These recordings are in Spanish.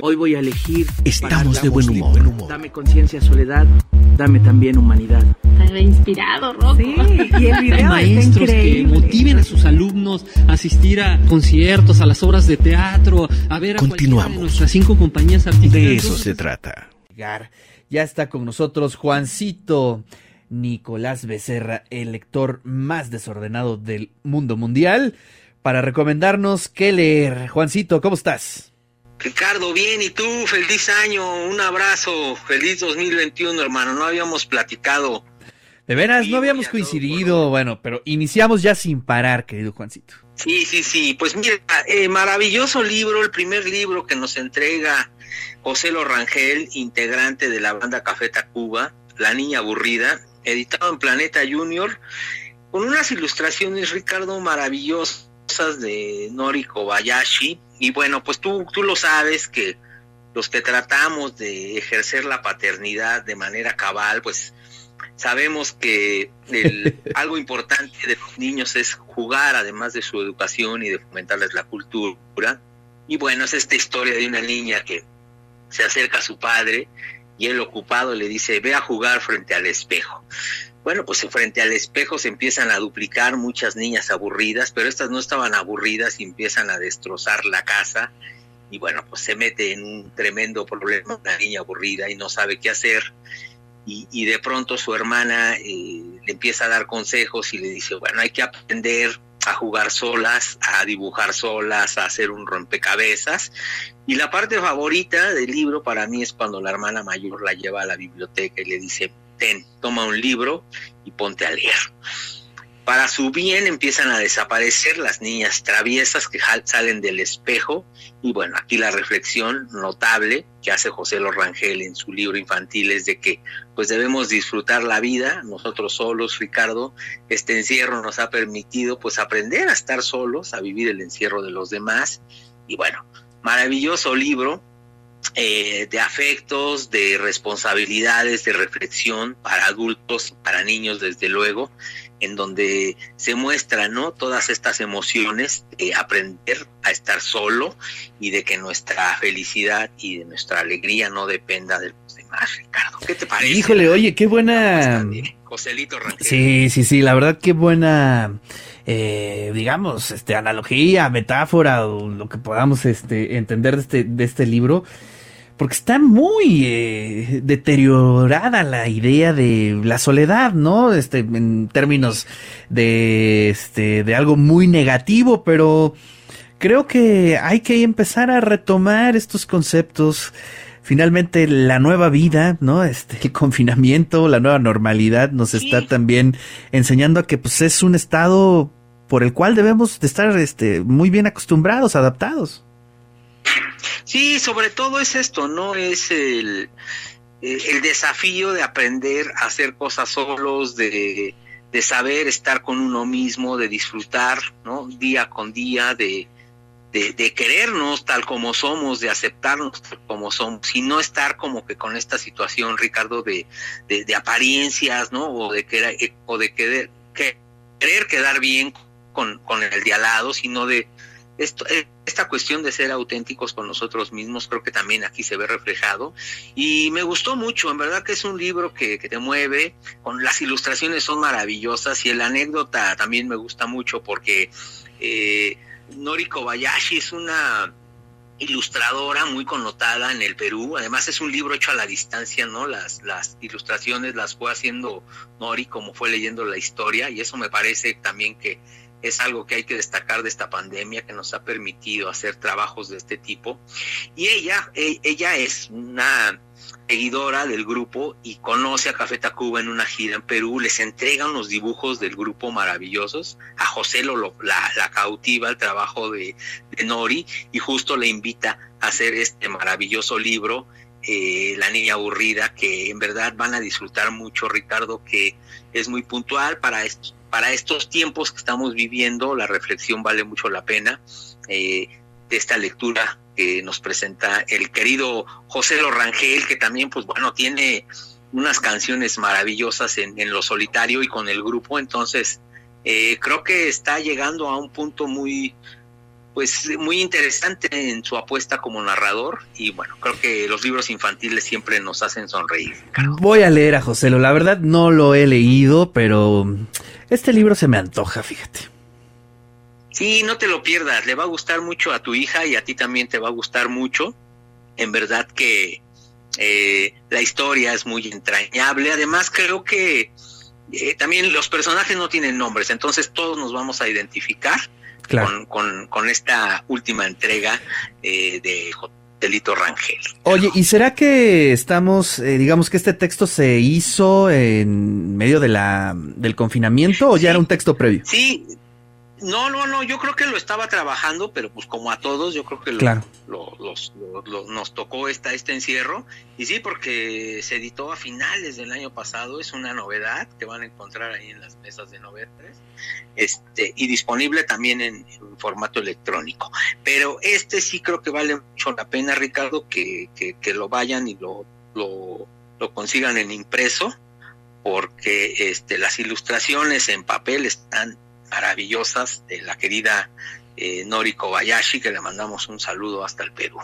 Hoy voy a elegir. Estamos de buen humor. Dame conciencia, soledad. Dame también humanidad. Está inspirado, Rocco. Sí, y el video Maestros que motiven a sus alumnos a asistir a conciertos, a las obras de teatro, a ver a Continuamos. de nuestras cinco compañías artísticas. De eso se trata. Ya está con nosotros Juancito Nicolás Becerra, el lector más desordenado del mundo mundial, para recomendarnos qué leer. Juancito, ¿cómo estás? Ricardo, bien, ¿y tú? Feliz año, un abrazo, feliz 2021, hermano, no habíamos platicado. De veras, no habíamos coincidido, bueno, pero iniciamos ya sin parar, querido Juancito. Sí, sí, sí, pues mira, eh, maravilloso libro, el primer libro que nos entrega José Lorangel, integrante de la banda Café Tacuba, La Niña Aburrida, editado en Planeta Junior, con unas ilustraciones, Ricardo, maravillosas de Nori Kobayashi. Y bueno, pues tú, tú lo sabes que los que tratamos de ejercer la paternidad de manera cabal, pues sabemos que el, algo importante de los niños es jugar, además de su educación y de fomentarles la cultura. Y bueno, es esta historia de una niña que se acerca a su padre y él ocupado le dice, ve a jugar frente al espejo. Bueno, pues frente al espejo se empiezan a duplicar muchas niñas aburridas, pero estas no estaban aburridas y empiezan a destrozar la casa. Y bueno, pues se mete en un tremendo problema una niña aburrida y no sabe qué hacer. Y, de pronto su hermana eh, le empieza a dar consejos y le dice, bueno, hay que aprender a jugar solas, a dibujar solas, a hacer un rompecabezas. Y la parte favorita del libro para mí es cuando la hermana mayor la lleva a la biblioteca y le dice, ten, toma un libro y ponte a leer. Para su bien empiezan a desaparecer las niñas traviesas que salen del espejo. Y bueno, aquí la reflexión notable que hace José Lorangel en su libro infantil es de que pues debemos disfrutar la vida, nosotros solos, Ricardo, este encierro nos ha permitido pues aprender a estar solos, a vivir el encierro de los demás. Y bueno, maravilloso libro eh, de afectos, de responsabilidades, de reflexión para adultos, para niños desde luego, en donde se muestran ¿no? todas estas emociones de aprender a estar solo y de que nuestra felicidad y de nuestra alegría no dependa de los demás, Ricardo. ¿Qué te parece? Híjole, oye, qué buena... Joselito Rangel. Sí, sí, sí, la verdad qué buena, eh, digamos, este, analogía, metáfora o lo que podamos este, entender de este, de este libro porque está muy eh, deteriorada la idea de la soledad, ¿no? Este, en términos de, este, de algo muy negativo, pero creo que hay que empezar a retomar estos conceptos. Finalmente, la nueva vida, ¿no? Este, el confinamiento, la nueva normalidad nos está también enseñando a que, pues, es un estado por el cual debemos de estar, este, muy bien acostumbrados, adaptados. Sí, sobre todo es esto, ¿no? Es el, el desafío de aprender a hacer cosas solos, de, de, saber estar con uno mismo, de disfrutar, ¿no? Día con día, de, de, querernos tal como somos, de aceptarnos tal como somos, y no estar como que con esta situación, Ricardo, de, de, apariencias, ¿no? O de querer, o de querer, querer quedar bien con, con el de al lado, sino de esto, esta cuestión de ser auténticos con nosotros mismos creo que también aquí se ve reflejado y me gustó mucho, en verdad que es un libro que, que te mueve, con las ilustraciones son maravillosas y la anécdota también me gusta mucho porque eh, Nori Kobayashi es una ilustradora muy connotada en el Perú, además es un libro hecho a la distancia, ¿no? Las, las ilustraciones las fue haciendo Nori como fue leyendo la historia y eso me parece también que es algo que hay que destacar de esta pandemia que nos ha permitido hacer trabajos de este tipo. Y ella, ella es una seguidora del grupo y conoce a Café Tacuba en una gira en Perú, les entrega unos dibujos del grupo maravillosos, a José lo, la, cautiva el trabajo de, de, Nori y justo le invita a hacer este maravilloso libro, eh, La Niña Aburrida, que en verdad van a disfrutar mucho, Ricardo, que es muy puntual para estos para estos tiempos que estamos viviendo, la reflexión vale mucho la pena eh, de esta lectura que nos presenta el querido José Lorangel, que también, pues bueno, tiene unas canciones maravillosas en, en lo solitario y con el grupo, entonces eh, creo que está llegando a un punto muy, pues muy interesante en su apuesta como narrador y bueno, creo que los libros infantiles siempre nos hacen sonreír. Voy a leer a Joselo, la verdad no lo he leído, pero este libro se me antoja, fíjate. Sí, no te lo pierdas, le va a gustar mucho a tu hija y a ti también te va a gustar mucho. En verdad que eh, la historia es muy entrañable, además creo que eh, también los personajes no tienen nombres, entonces todos nos vamos a identificar con, esta última entrega eh, de Delito Rangel. Oye, ¿y será que estamos, eh, digamos que este texto se hizo en medio de la, del confinamiento o ya era un texto previo? Sí, no, no, no, yo creo que lo estaba trabajando, pero pues como a todos, yo creo que nos tocó esta, este encierro. Y sí, porque se editó a finales del año pasado, es una novedad que van a encontrar ahí en las mesas de novedades, este, y disponible también en, formato electrónico. Pero este sí creo que vale mucho la pena, Ricardo, que, que, lo vayan y lo, lo, lo consigan en impreso, porque este, las ilustraciones en papel están maravillosas de la querida eh, Nori Kobayashi, que le mandamos un saludo hasta el Perú.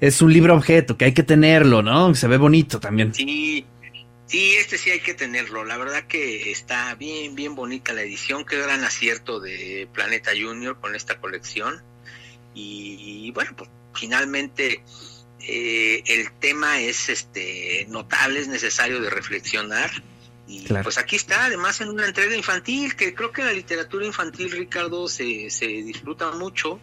Es un libro objeto, que hay que tenerlo, ¿no? Se ve bonito también. Sí, sí, este sí hay que tenerlo. La verdad que está bien, bien bonita la edición. Qué gran acierto de Planeta Junior con esta colección. Y, bueno, pues finalmente eh, el tema es este notable, es necesario de reflexionar y pues aquí está, además en una entrega infantil, que creo que la literatura infantil, Ricardo, se, se disfruta mucho.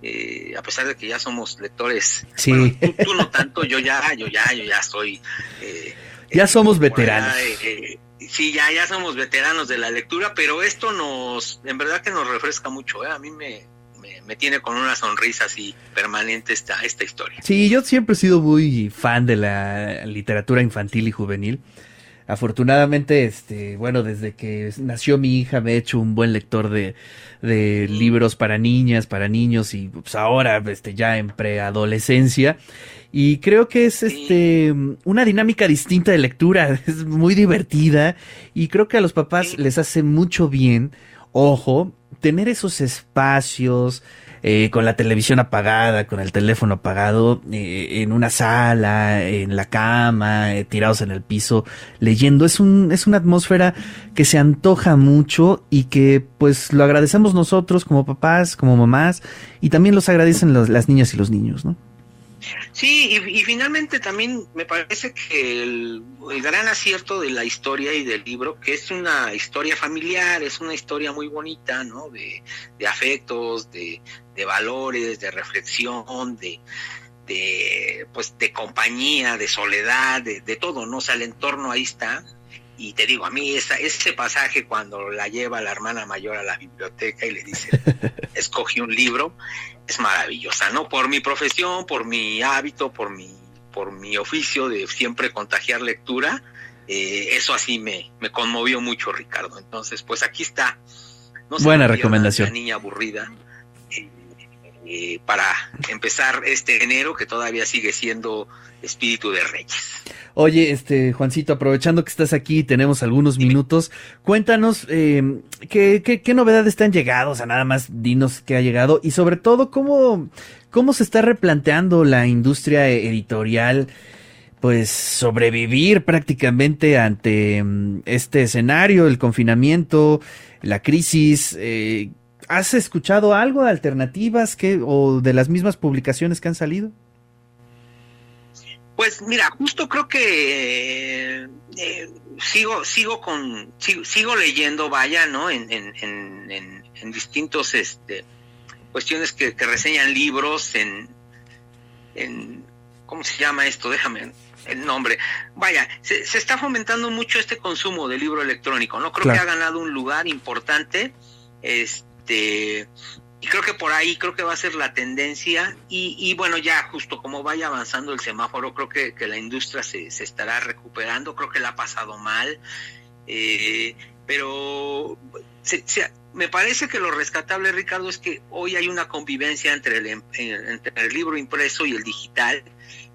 Eh, a pesar de que ya somos lectores, sí. tú, no tanto, yo ya, yo ya, yo ya soy. Eh, ya somos veteranos. Eh, sí, ya, ya somos veteranos de la lectura, pero esto nos, en verdad que nos refresca mucho. A mí me, me, tiene con una sonrisa así permanente esta, esta historia. Sí, yo siempre he sido muy fan de la literatura infantil y juvenil. Afortunadamente, este, bueno, desde que nació mi hija me he hecho un buen lector de, de libros para niñas, para niños y pues ahora este, ya en preadolescencia. Y creo que es este una dinámica distinta de lectura, es muy divertida y creo que a los papás les hace mucho bien, ojo, tener esos espacios, eh, con la televisión apagada, con el teléfono apagado, eh, en una sala, en la cama, eh, tirados en el piso, leyendo. Es, un, es una atmósfera que se antoja mucho y que pues lo agradecemos nosotros como papás, como mamás, y también los agradecen las niñas y los niños, ¿no? Sí, y, finalmente también me parece que el, gran acierto de la historia y del libro, que es una historia familiar, es una historia muy bonita, ¿no? De, afectos, de, valores, de reflexión, de, de, pues, de compañía, de soledad, de, de todo, ¿no? O sea, el entorno ahí está. Y te digo, a mí esa, ese pasaje cuando la lleva la hermana mayor a la biblioteca y le dice, escogí un libro, es maravillosa, ¿no? Por mi profesión, por mi hábito, por mi, por mi oficio de siempre contagiar lectura, eh, eso así me, me conmovió mucho, Ricardo. Entonces, pues aquí está. No Buena recomendación. La niña aburrida. Eh, eh, para empezar este enero que todavía sigue siendo espíritu de reyes. Oye, este Juancito, aprovechando que estás aquí, tenemos algunos minutos, cuéntanos eh, ¿qué, qué, novedades te han llegado, o sea, nada más dinos qué ha llegado y sobre todo cómo, cómo se está replanteando la industria editorial, pues sobrevivir prácticamente ante mm, este escenario, el confinamiento, la crisis. Eh, ¿Has escuchado algo de alternativas que, o de las mismas publicaciones que han salido? Pues mira, justo creo que eh, sigo sigo con sigo, leyendo, vaya, ¿no? En, en, en, distintos este cuestiones que, reseñan libros en, en ¿cómo se llama esto? Déjame el nombre. Vaya, se, se está fomentando mucho este consumo de libro electrónico, ¿no? Creo que ha ganado un lugar importante. Este y creo que por ahí creo que va a ser la tendencia y, bueno ya justo como vaya avanzando el semáforo creo que, la industria se, se, estará recuperando creo que la ha pasado mal eh, pero me parece que lo rescatable Ricardo es que hoy hay una convivencia entre el, em, entre el libro impreso y el digital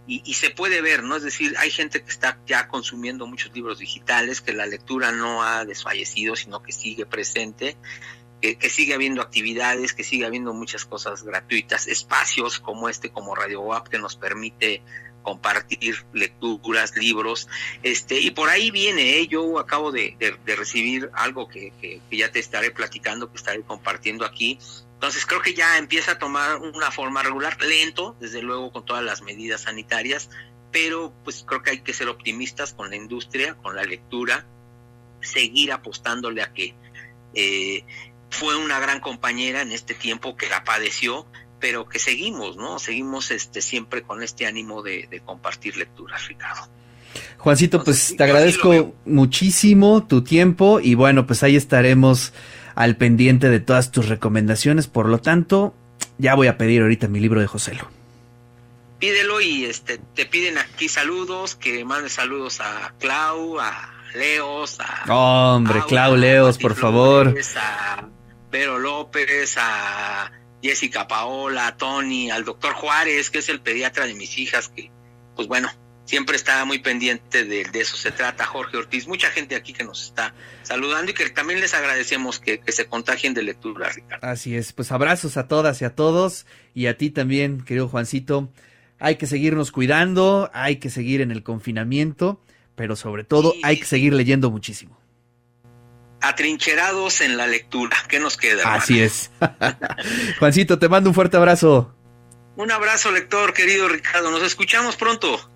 y, y, se puede ver, ¿no? Es decir, hay gente que está ya consumiendo muchos libros digitales, que la lectura no ha desfallecido, sino que sigue presente que, que, sigue habiendo actividades, que sigue habiendo muchas cosas gratuitas, espacios como este, como Radio WAP, que nos permite compartir lecturas, libros, este, y por ahí viene, ¿eh? yo acabo de, recibir algo que, que, ya te estaré platicando, que estaré compartiendo aquí, entonces creo que ya empieza a tomar una forma regular, lento, desde luego con todas las medidas sanitarias, pero pues creo que hay que ser optimistas con la industria, con la lectura, seguir apostándole a que eh, fue una gran compañera en este tiempo que la padeció, pero que seguimos, ¿no? Seguimos este, siempre con este ánimo de, compartir lecturas, Ricardo. Juancito, pues te agradezco muchísimo tu tiempo y bueno, pues ahí estaremos al pendiente de todas tus recomendaciones. Por lo tanto, ya voy a pedir ahorita mi libro de Joselo. Pídelo y este te piden aquí saludos, que mandes saludos a Clau, a Leos, a Hombre, Clau Leos, por favor. A Vero López, a Jessica Paola, Tony, al doctor Juárez, que es el pediatra de mis hijas, que, pues bueno, siempre está muy pendiente de, eso se trata, Jorge Ortiz, mucha gente aquí que nos está saludando y que también les agradecemos que, se contagien de lectura, Ricardo. Así es, pues abrazos a todas y a todos, y a ti también, querido Juancito. Hay que seguirnos cuidando, hay que seguir en el confinamiento, pero sobre todo hay que seguir leyendo muchísimo atrincherados en la lectura. ¿Qué nos queda? Así es. Juancito, te mando un fuerte abrazo. Un abrazo, lector, querido Ricardo. Nos escuchamos pronto.